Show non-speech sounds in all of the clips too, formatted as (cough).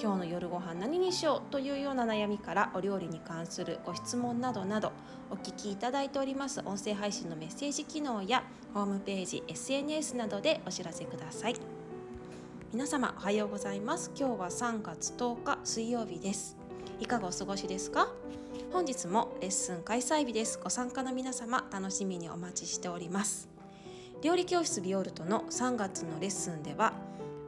今日の夜ご飯何にしようというような悩みからお料理に関するご質問などなどお聞きいただいております。音声配信のメッセージ機能やホームページ SNS などでお知らせください。皆様おはようございます。今日は3月10日水曜日です。いかがお過ごしですか？本日もレッスン開催日です。ご参加の皆様楽しみにお待ちしております。料理教室ビオルトの3月のレッスンでは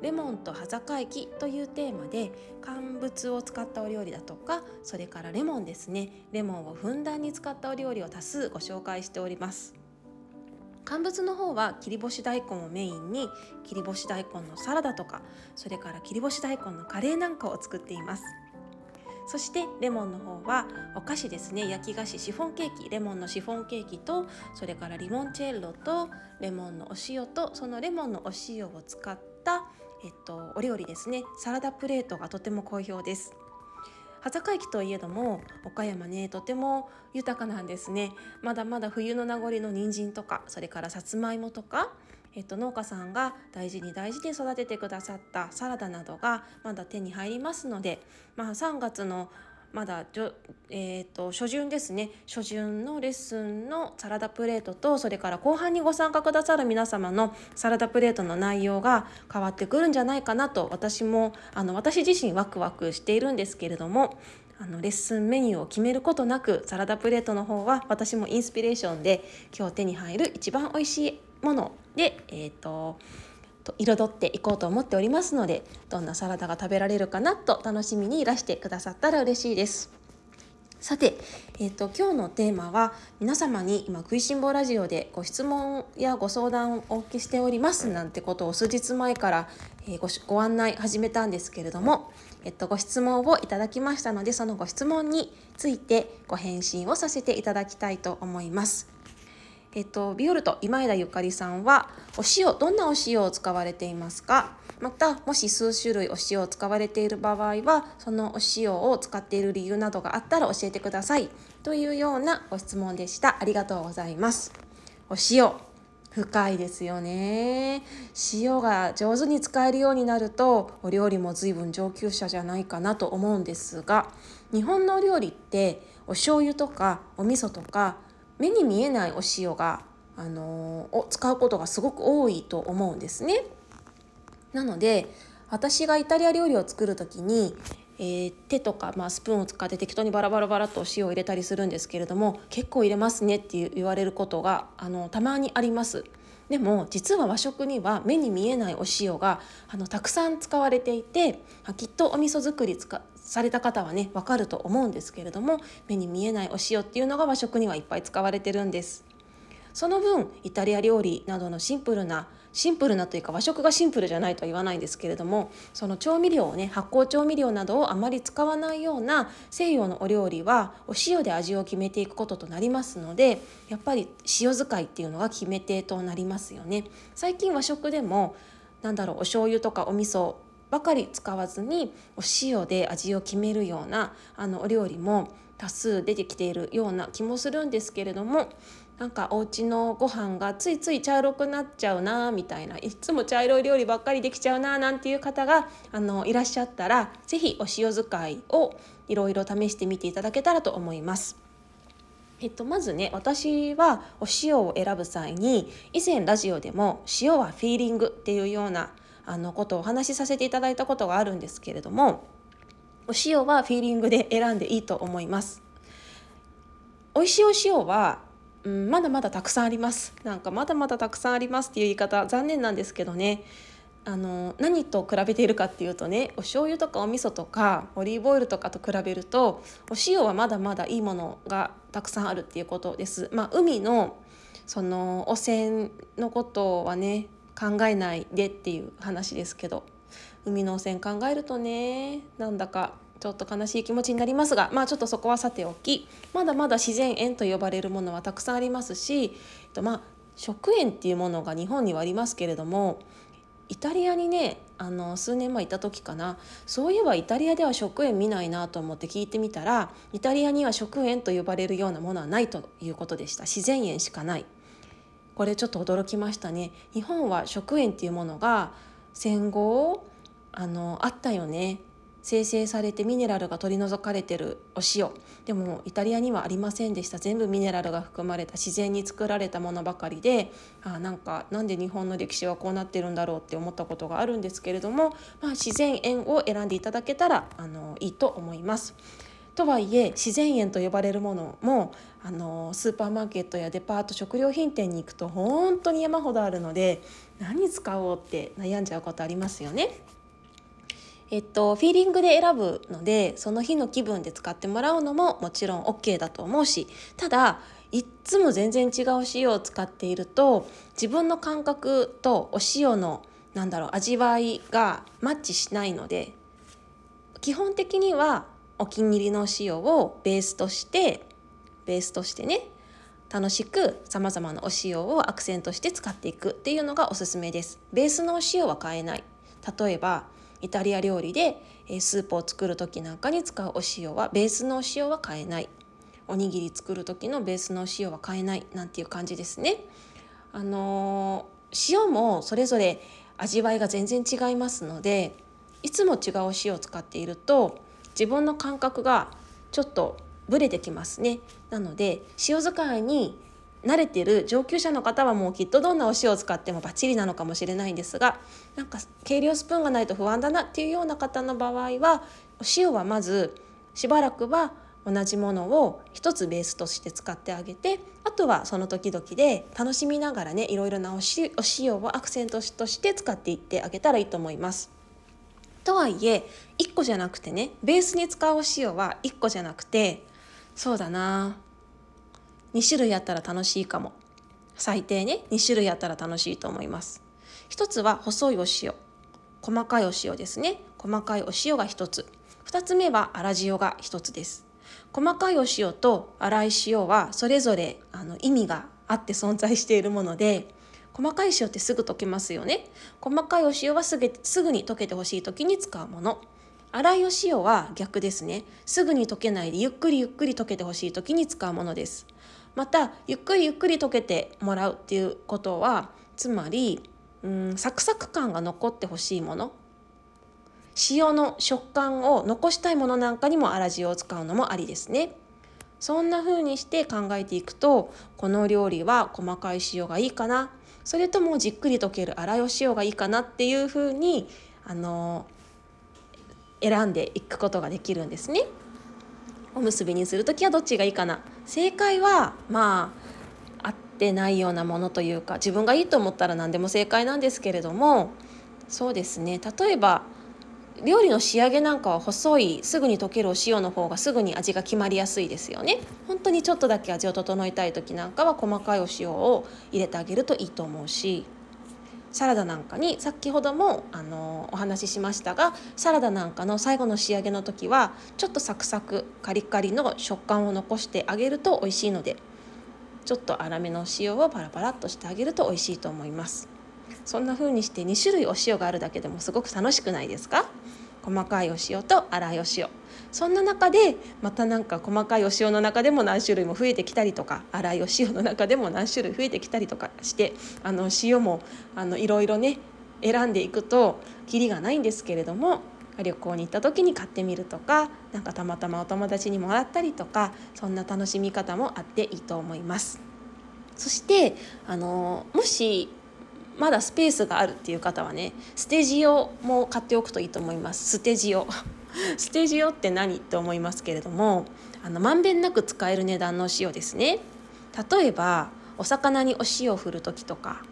レモンと葉坂液というテーマで乾物を使ったお料理だとかそれからレモンですね。レモンをふんだんに使ったお料理を多数ご紹介しております。乾物の方は切り干し大根をメインに切り干し大根のサラダとかそれから切り干し大根のカレーなんかを作っています。そしてレモンの方はお菓子ですね。焼き菓子シフォンケーキ。レモンのシフォンケーキとそれからリモンチェッロとレモンのお塩とそのレモンのお塩を使っえっと、お料理ですね。サラダプレートがとても好評です。葉坂駅といえども岡山ねとても豊かなんですね。まだまだ冬の名残の人参とかそれからさつまいもとかえっと、農家さんが大事に大事に育ててくださったサラダなどがまだ手に入りますので、まあ、3月のまだじょ、えーと、初旬ですね。初旬のレッスンのサラダプレートとそれから後半にご参加くださる皆様のサラダプレートの内容が変わってくるんじゃないかなと私もあの私自身ワクワクしているんですけれどもあのレッスンメニューを決めることなくサラダプレートの方は私もインスピレーションで今日手に入る一番美味しいものでえっ、ー、とと彩っていこうと思っておりますのでどんなサラダが食べられるかなと楽しみにいらしてくださったら嬉しいです。さて、えーと、今日のテーマは皆様に今食いしん坊ラジオでご質問やご相談をお受けしておりますなんてことを数日前から、えー、ごご案内始めたんですけれども、えっと、ご質問をいただきましたのでそのご質問についてご返信をさせていただきたいと思います。えっと、ビオルト今枝ゆかりさんはお塩どんなお塩を使われていますか？またもし数種類お塩を使われている場合はそのお塩を使っている理由などがあったら教えてください。というようなご質問でした。ありがとうございます。お塩深いですよね。塩が上手に使えるようになるとお料理も随分上級者じゃないかなと思うんですが日本のお料理ってお醤油とかお味噌とか目に見えないお塩が、あのー、を使うことがすごく多いと思うんですね。なので私がイタリア料理を作る時に、えー、手とか、まあ、スプーンを使って適当にバラバラバラとお塩を入れたりするんですけれども結構入れますねって言われることがあのたまにあります。でも実は和食には目に見えないお塩があのたくさん使われていてきっとお味噌作りされた方はね分かると思うんですけれども目に見えないお塩っていうのが和食にはいっぱい使われてるんです。その分イタリア料理などのシンプルなシンプルなというか和食がシンプルじゃないとは言わないんですけれどもその調味料をね発酵調味料などをあまり使わないような西洋のお料理はお塩で味を決めていくこととなりますのでやっぱり塩使いっていうのが決め手となりますよね。最近和食でもなんだろうお醤油とかお味噌ばかり使わずにお塩で味を決めるようなあのお料理も多数出てきているような気もするんですけれどもなんかお家のご飯がついつい茶色くなっちゃうなみたいないつも茶色い料理ばっかりできちゃうななんていう方があのいらっしゃったら是非お塩使いをいろいろ試してみていただけたらと思います。えっと、まずね私はお塩を選ぶ際に以前ラジオでも塩はフィーリングっていうようなあのことをお話しさせていただいたことがあるんですけれどもお塩はフィーリングで選んでいいと思います。美味しいお塩はうん、まだまだたくさんありますなんかまだまだたくさんありますっていう言い方残念なんですけどねあの何と比べているかっていうとねお醤油とかお味噌とかオリーブオイルとかと比べるとお塩はまだまだいいものがたくさんあるっていうことです。まあ、海のその汚染のことはね考えないでっていう話ですけど海の汚染考えるとねなんだかちょっと悲しい気持ちになりますがまあちょっとそこはさておきまだまだ自然塩と呼ばれるものはたくさんありますし、えっと、まあ食塩っていうものが日本にはありますけれどもイタリアにねあの数年前いた時かなそういえばイタリアでは食塩見ないなと思って聞いてみたらイタリアには食塩と呼ばれるようなものはないということでした。自然塩しかない。これちょっと驚きましたね。日本は食塩っていうものが戦後あのあったよね。生成されてミネラルが取り除かれてるお塩。でもイタリアにはありませんでした。全部ミネラルが含まれた自然に作られたものばかりで。あなんかなんで日本の歴史はこうなってるんだろうって思ったことがあるんですけれども、まあ、自然塩を選んでいただけたらあのいいと思います。とはいえ自然塩と呼ばれるものもあのスーパーマーケットやデパート食料品店に行くと本当に山ほどあるので何使おうって悩んじゃうことありますよね。えっと、フィーリングで選ぶのでその日の気分で使ってもらうのももちろん OK だと思うしただいっつも全然違う塩を使っていると自分の感覚とお塩のなんだろう味わいがマッチしないので基本的にはお気に入りの塩をベースとしてベースとしてね楽しくさまざまなお塩をアクセントして使っていくっていうのがおすすめです。ベースのお塩は変えない例えばイタリア料理でスープを作る時なんかに使うお塩はベースのお塩は変えないおにぎり作る時のベースのお塩は変えないなんていう感じですね。あの塩もそれぞれ味わいが全然違いますのでいつも違うお塩を使っていると自分の感覚がちょっとブレてきますね。なので塩使いに慣れてる上級者の方はもうきっとどんなお塩を使ってもバッチリなのかもしれないんですがなんか計量スプーンがないと不安だなっていうような方の場合はお塩はまずしばらくは同じものを一つベースとして使ってあげてあとはその時々で楽しみながらねいろいろなお塩をアクセントとして使っていってあげたらいいと思います。とはいえ1個じゃなくてねベースに使うお塩は1個じゃなくてそうだな。2種類あったら楽しいかも。最低ね2種類あったら楽しいと思います。一つは細いお塩。細かいお塩ですね。細かいお塩が一つ。二つ目は粗塩が一つです。細かいお塩と粗い塩はそれぞれあの意味があって存在しているもので細かい塩ってすぐ溶けますよね。細かいお塩はすぐすぐに溶けてほしい時に使うもの。粗いお塩は逆ですね。すぐに溶けないでゆっくりゆっくり溶けてほしい時に使うものです。またゆっくりゆっくり溶けてもらうっていうことはつまりうんサクサク感が残ってほしいもの。塩の食感を残したいものなんかにも粗塩を使うのもありですね。そんな風にして考えていくとこの料理は細かい塩がいいかな。それともじっくり溶ける粗いお塩がいいかなっていうふうにあの選んでいくことができるんですね。おむすびにする時はどっちがいいかな正解はまあ合ってないようなものというか自分がいいと思ったら何でも正解なんですけれどもそうですね例えば料理の仕上げなんかは細いすぐに溶けるお塩の方がすぐに味が決まりやすいですよね。本当にちょっとだけ味を整えたい時なんかは細かいお塩を入れてあげるといいと思うしサラダなんかに先ほどもあのお話ししましたがサラダなんかの最後の仕上げの時はちょっとサクサクカリカリの食感を残してあげると美味しいのでちょっと粗めの塩をパラパラっとしてあげると美味しいと思います。そんな風にして2種類お塩があるだけでもすごく楽しくないですか？細かいお塩と粗いお塩そんな中でまたなんか細かいお塩の中でも何種類も増えてきたりとか粗いお塩の中でも何種類増えてきたりとかしてあの塩もあのいろいろね選んでいくとキリがないんですけれども旅行に行った時に買ってみるとか何かたまたまお友達にもらったりとかそんな楽しみ方もあっていいと思います。そしてあのもしまだスペースがあるっていう方はねステージ用も買っておくといいと思います。ステージ用 (laughs) ステージ用って何って思いますけれどもあのまんべんなく使える値段の塩ですね。例えばお魚にお塩を振る時とか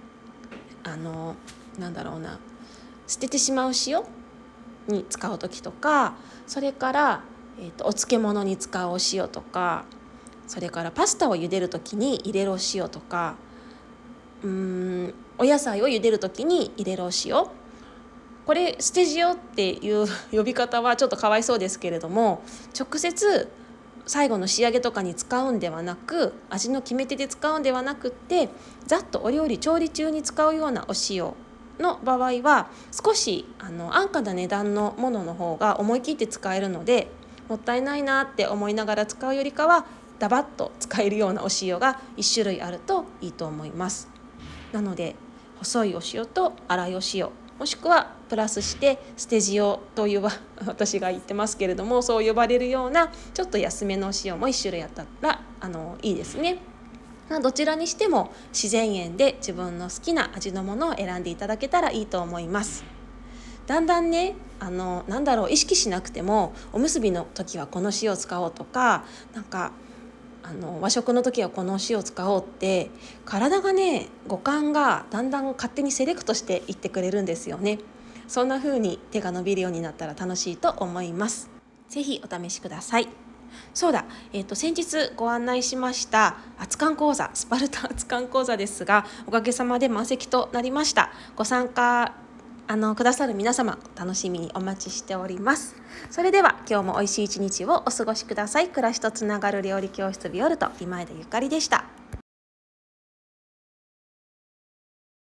あのなんだろうな捨ててしまう塩に使う時とかそれから、えーと、お漬物に使うお塩とかそれからパスタを茹でる時に入れるお塩とかうーんお野菜を茹でる時に入れるお塩これステジオっていう呼び方はちょっとかわいそうですけれども直接最後の仕上げとかに使うんではなく味の決め手で使うんではなくってざっとお料理調理中に使うようなお塩の場合は少しあの安価な値段のものの方が思い切って使えるのでもったいないなって思いながら使うよりかはダバッと使えるようなお塩が1種類あるといいと思います。なので細いお塩と粗いお塩もしくはプラスしてステジオという (laughs) 私が言ってますけれどもそう呼ばれるようなちょっと安めの塩も1種類あったらあのいいですね。どちらにしても自然塩で自分の好きな味のものを選んでいただけたらいいと思います。だんだんねあのなんだろう意識しなくてもおむすびの時はこの塩を使おうとかなんかあの和食の時はこの塩を使おうって体がね五感がだんだん勝手にセレクトしていってくれるんですよね。そんな風に手が伸びるようになったら楽しいと思います。ぜひお試しください。そうだ、えーと、先日ご案内しました熱燗講座スパルタ熱燗講座ですがおかげさまで満席となりました。ご参加あのくださる皆様楽しみにお待ちしております。それでは今日も美味しい一日をお過ごしください。暮らしとつながる料理教室ビオルト今枝ゆかりでした。